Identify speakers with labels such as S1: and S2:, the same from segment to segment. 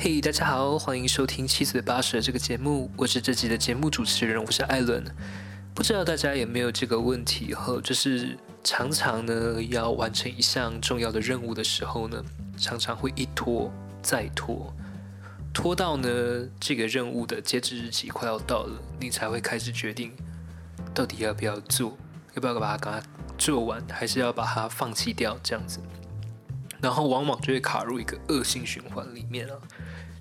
S1: 嘿，大家好，欢迎收听七嘴八舌这个节目，我是这集的节目主持人，我是艾伦。不知道大家有没有这个问题？哈，就是常常呢要完成一项重要的任务的时候呢，常常会一拖再拖，拖到呢这个任务的截止日期快要到了，你才会开始决定到底要不要做，要不要把它给它做完，还是要把它放弃掉这样子。然后往往就会卡入一个恶性循环里面啊。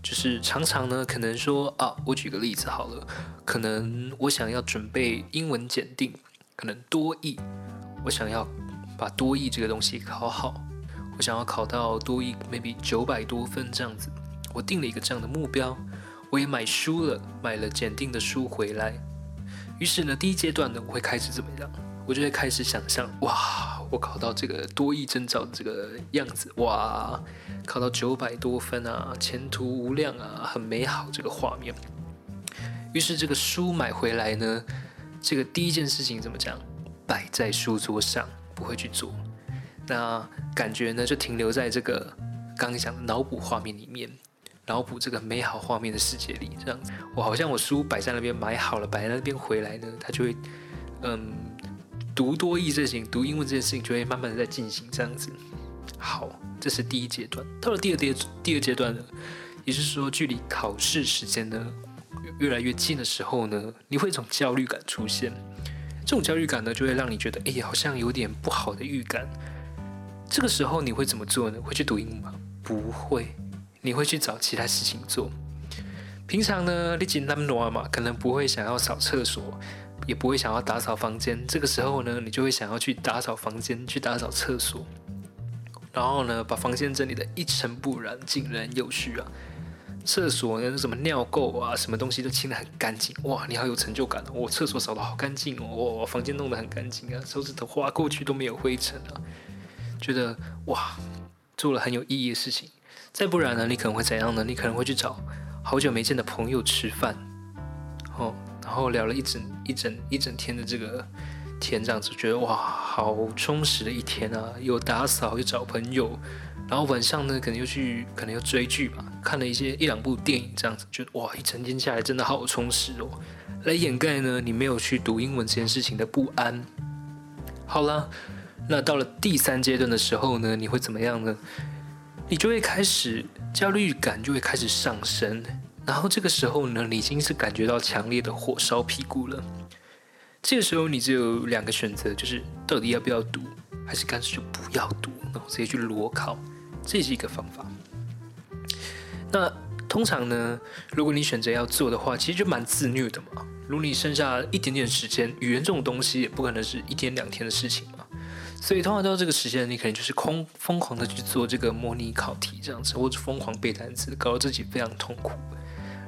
S1: 就是常常呢，可能说啊，我举个例子好了，可能我想要准备英文检定，可能多译，我想要把多译这个东西考好，我想要考到多译 maybe 九百多分这样子，我定了一个这样的目标，我也买书了，买了检定的书回来，于是呢，第一阶段呢，我会开始怎么样？我就会开始想象，哇，我考到这个多益证照这个样子，哇，考到九百多分啊，前途无量啊，很美好这个画面。于是这个书买回来呢，这个第一件事情怎么讲？摆在书桌上，不会去做。那感觉呢，就停留在这个刚刚讲的脑补画面里面，脑补这个美好画面的世界里，这样子。我好像我书摆在那边买好了，摆在那边回来呢，它就会，嗯。读多义这件事情，读英文这件事情就会慢慢的在进行这样子。好，这是第一阶段。到了第二阶第二阶段呢，也就是说距离考试时间呢越来越近的时候呢，你会一种焦虑感出现。这种焦虑感呢，就会让你觉得，哎，好像有点不好的预感。这个时候你会怎么做呢？会去读英文吗？不会，你会去找其他事情做。平常呢，你简单挪嘛，可能不会想要扫厕所。也不会想要打扫房间，这个时候呢，你就会想要去打扫房间，去打扫厕所，然后呢，把房间整理的一尘不染、井然有序啊。厕所呢，什么尿垢啊，什么东西都清的很干净，哇，你好有成就感哦！我厕所扫的好干净哦，我房间弄得很干净啊，手指头划过去都没有灰尘啊，觉得哇，做了很有意义的事情。再不然呢，你可能会怎样呢？你可能会去找好久没见的朋友吃饭，然后聊了一整一整一整天的这个天，这样子觉得哇，好充实的一天啊！又打扫，又找朋友，然后晚上呢，可能又去，可能又追剧吧，看了一些一两部电影，这样子觉得哇，一整天下来真的好充实哦，来掩盖呢你没有去读英文这件事情的不安。好了，那到了第三阶段的时候呢，你会怎么样呢？你就会开始焦虑感就会开始上升。然后这个时候呢，你已经是感觉到强烈的火烧屁股了。这个时候你只有两个选择，就是到底要不要读，还是干脆就不要读，然后直接去裸考，这是一个方法。那通常呢，如果你选择要做的话，其实就蛮自虐的嘛。如果你剩下一点点时间，语言这种东西也不可能是一天两天的事情嘛。所以通常到这个时间，你可能就是空疯狂的去做这个模拟考题这样子，或者疯狂背单词，搞得自己非常痛苦。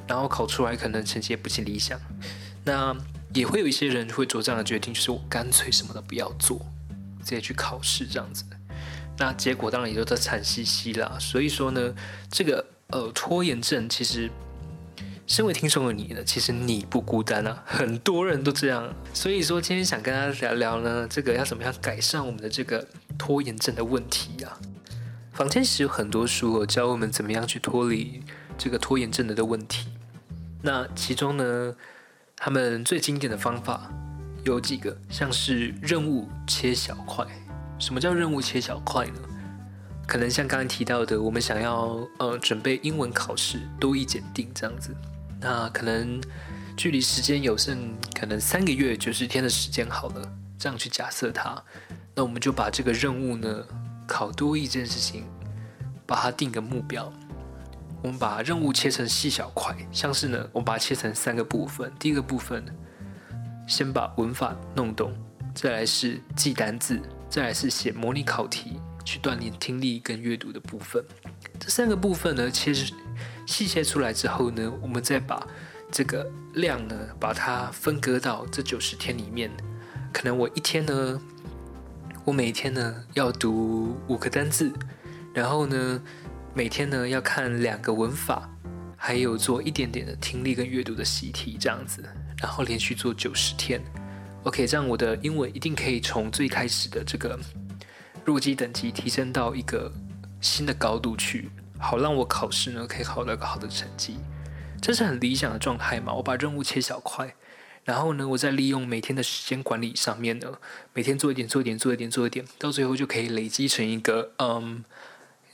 S1: 然后考出来可能成绩也不尽理想，那也会有一些人会做这样的决定，就是我干脆什么都不要做，直接去考试这样子。那结果当然也都在惨兮兮啦。所以说呢，这个呃拖延症其实，身为听众的你呢，其实你不孤单啊，很多人都这样。所以说今天想跟大家聊聊呢，这个要怎么样改善我们的这个拖延症的问题啊？坊间其实有很多书教我们怎么样去脱离这个拖延症的的问题。那其中呢，他们最经典的方法有几个，像是任务切小块。什么叫任务切小块呢？可能像刚刚提到的，我们想要呃准备英文考试多一检定这样子，那可能距离时间有剩，可能三个月九十天的时间好了，这样去假设它，那我们就把这个任务呢，考多一件事情，把它定个目标。我们把任务切成细小块，像是呢，我们把它切成三个部分。第一个部分，先把文法弄懂，再来是记单字，再来是写模拟考题，去锻炼听力跟阅读的部分。这三个部分呢，切细切出来之后呢，我们再把这个量呢，把它分割到这九十天里面。可能我一天呢，我每天呢要读五个单字，然后呢。每天呢要看两个文法，还有做一点点的听力跟阅读的习题，这样子，然后连续做九十天，OK，这样我的英文一定可以从最开始的这个弱基等级提升到一个新的高度去。好让我考试呢可以考到一个好的成绩。这是很理想的状态嘛？我把任务切小块，然后呢，我再利用每天的时间管理上面呢，每天做一点，做一点，做一点，做一点，到最后就可以累积成一个，嗯，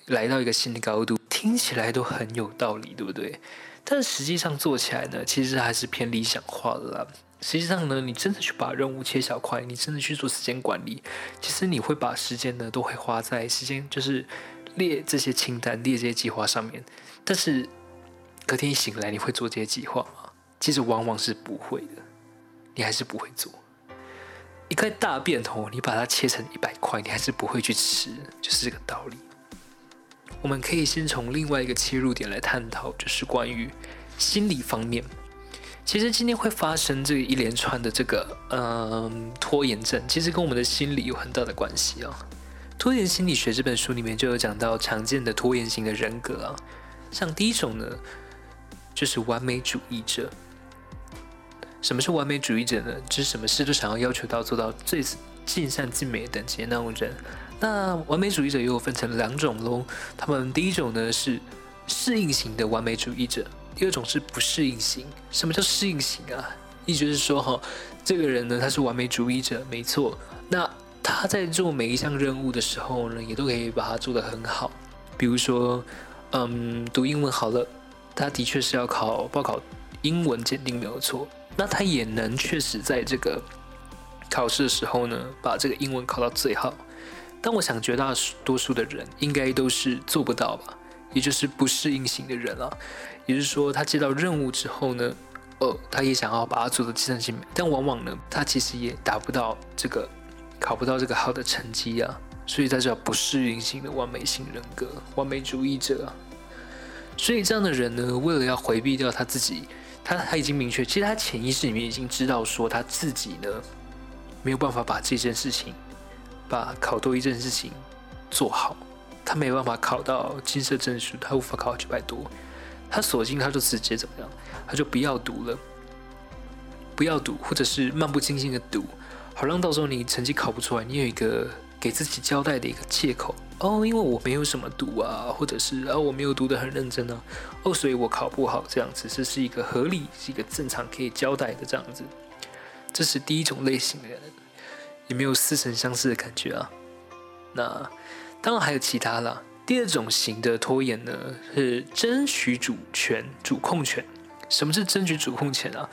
S1: 来到一个新的高度。听起来都很有道理，对不对？但实际上做起来呢，其实还是偏理想化的啦。实际上呢，你真的去把任务切小块，你真的去做时间管理，其实你会把时间呢，都会花在时间，就是列这些清单、列这些计划上面。但是隔天一醒来，你会做这些计划吗？其实往往是不会的，你还是不会做。一块大便头，你把它切成一百块，你还是不会去吃，就是这个道理。我们可以先从另外一个切入点来探讨，就是关于心理方面。其实今天会发生这一连串的这个嗯拖延症，其实跟我们的心理有很大的关系啊。《拖延心理学》这本书里面就有讲到常见的拖延型的人格啊，像第一种呢，就是完美主义者。什么是完美主义者呢？就是什么事都想要要求到做到最尽善尽美等级的那种人。那完美主义者又分成两种喽。他们第一种呢是适应型的完美主义者，第二种是不适应型。什么叫适应型啊？意思就是说哈，这个人呢他是完美主义者，没错。那他在做每一项任务的时候呢，也都可以把它做得很好。比如说，嗯，读英文好了，他的确是要考报考英文鉴定没有错。那他也能确实在这个考试的时候呢，把这个英文考到最好。但我想，绝大多数的人应该都是做不到吧，也就是不适应型的人了。也就是说，他接到任务之后呢，哦，他也想要把它做的计算机，但往往呢，他其实也达不到这个，考不到这个好的成绩啊。所以，他叫不适应型的完美型人格，完美主义者。所以，这样的人呢，为了要回避掉他自己，他他已经明确，其实他潜意识里面已经知道说他自己呢，没有办法把这件事情。把考多一件事情做好，他没有办法考到金色证书，他无法考九百多，他索性他就直接怎么样，他就不要读了，不要读，或者是漫不经心的读，好让到时候你成绩考不出来，你有一个给自己交代的一个借口哦，因为我没有什么读啊，或者是啊我没有读得很认真啊，哦，所以我考不好这样子，这是一个合理，是一个正常可以交代的这样子，这是第一种类型的人。也没有似曾相识的感觉啊。那当然还有其他啦。第二种型的拖延呢，是争取主权、主控权。什么是争取主控权啊？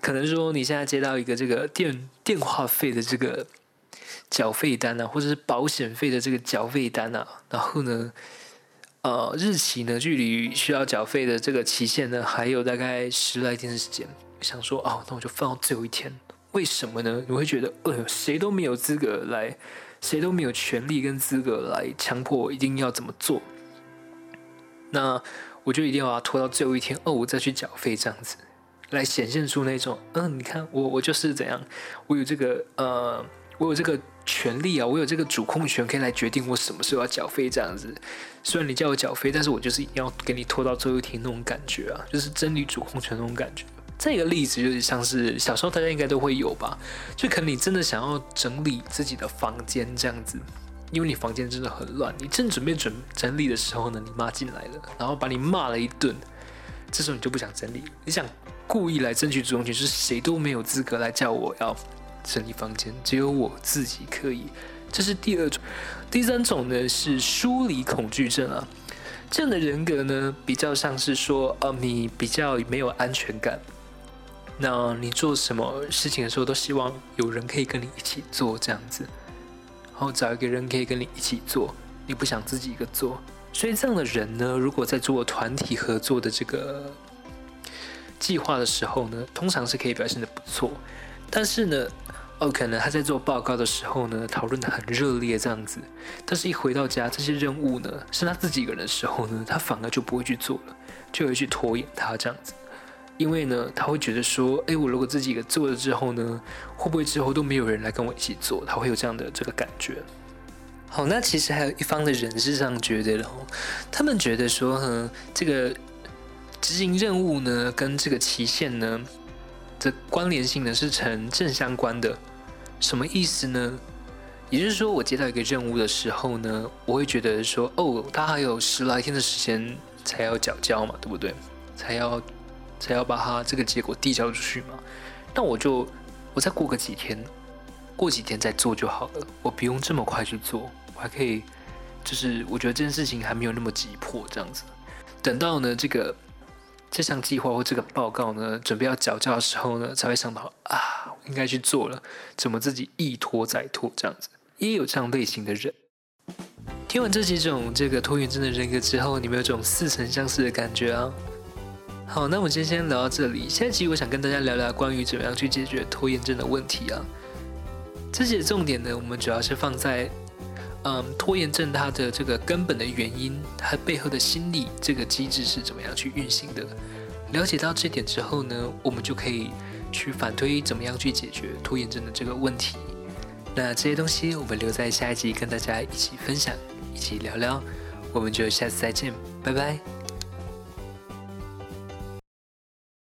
S1: 可能说你现在接到一个这个电电话费的这个缴费单啊，或者是保险费的这个缴费单啊，然后呢，呃，日期呢，距离需要缴费的这个期限呢，还有大概十来天的时间。想说哦，那我就放到最后一天。为什么呢？你会觉得，呃，谁都没有资格来，谁都没有权利跟资格来强迫我一定要怎么做。那我就一定要拖到最后一天，哦，我再去缴费这样子，来显现出那种，嗯，你看我，我就是怎样，我有这个，呃，我有这个权利啊，我有这个主控权，可以来决定我什么时候要缴费这样子。虽然你叫我缴费，但是我就是一定要给你拖到最后一天那种感觉啊，就是真理主控权那种感觉。再一个例子就是像是小时候大家应该都会有吧，就可能你真的想要整理自己的房间这样子，因为你房间真的很乱，你正准备准整理的时候呢，你妈进来了，然后把你骂了一顿，这时候你就不想整理，你想故意来争取主动权，就是谁都没有资格来叫我要整理房间，只有我自己可以，这是第二种。第三种呢是疏离恐惧症啊，这样的人格呢比较像是说，呃，你比较没有安全感。那你做什么事情的时候，都希望有人可以跟你一起做这样子，然后找一个人可以跟你一起做，你不想自己一个做。所以这样的人呢，如果在做团体合作的这个计划的时候呢，通常是可以表现的不错。但是呢，哦，可能他在做报告的时候呢，讨论的很热烈这样子，但是一回到家，这些任务呢，是他自己一个人的时候呢，他反而就不会去做了，就会去拖延他这样子。因为呢，他会觉得说，哎，我如果自己一个做了之后呢，会不会之后都没有人来跟我一起做？他会有这样的这个感觉。好，那其实还有一方的人是这样觉得的哦，他们觉得说，嗯，这个执行任务呢，跟这个期限呢的关联性呢是成正相关的。什么意思呢？也就是说，我接到一个任务的时候呢，我会觉得说，哦，他还有十来天的时间才要缴交嘛，对不对？才要才要把它这个结果递交出去嘛。那我就我再过个几天，过几天再做就好了，我不用这么快去做，我还可以，就是我觉得这件事情还没有那么急迫，这样子。等到呢这个这项计划或这个报告呢准备要缴交的时候呢，才会想到啊，我应该去做了，怎么自己一拖再拖这样子。也有这样类型的人。听完这几种这个拖延症的人格之后，你们有种似曾相识的感觉啊？好，那我们今天先聊到这里。下一期我想跟大家聊聊关于怎么样去解决拖延症的问题啊。这些重点呢，我们主要是放在嗯拖延症它的这个根本的原因，它背后的心理这个机制是怎么样去运行的。了解到这点之后呢，我们就可以去反推怎么样去解决拖延症的这个问题。那这些东西我们留在下一集跟大家一起分享，一起聊聊，我们就下次再见，拜拜。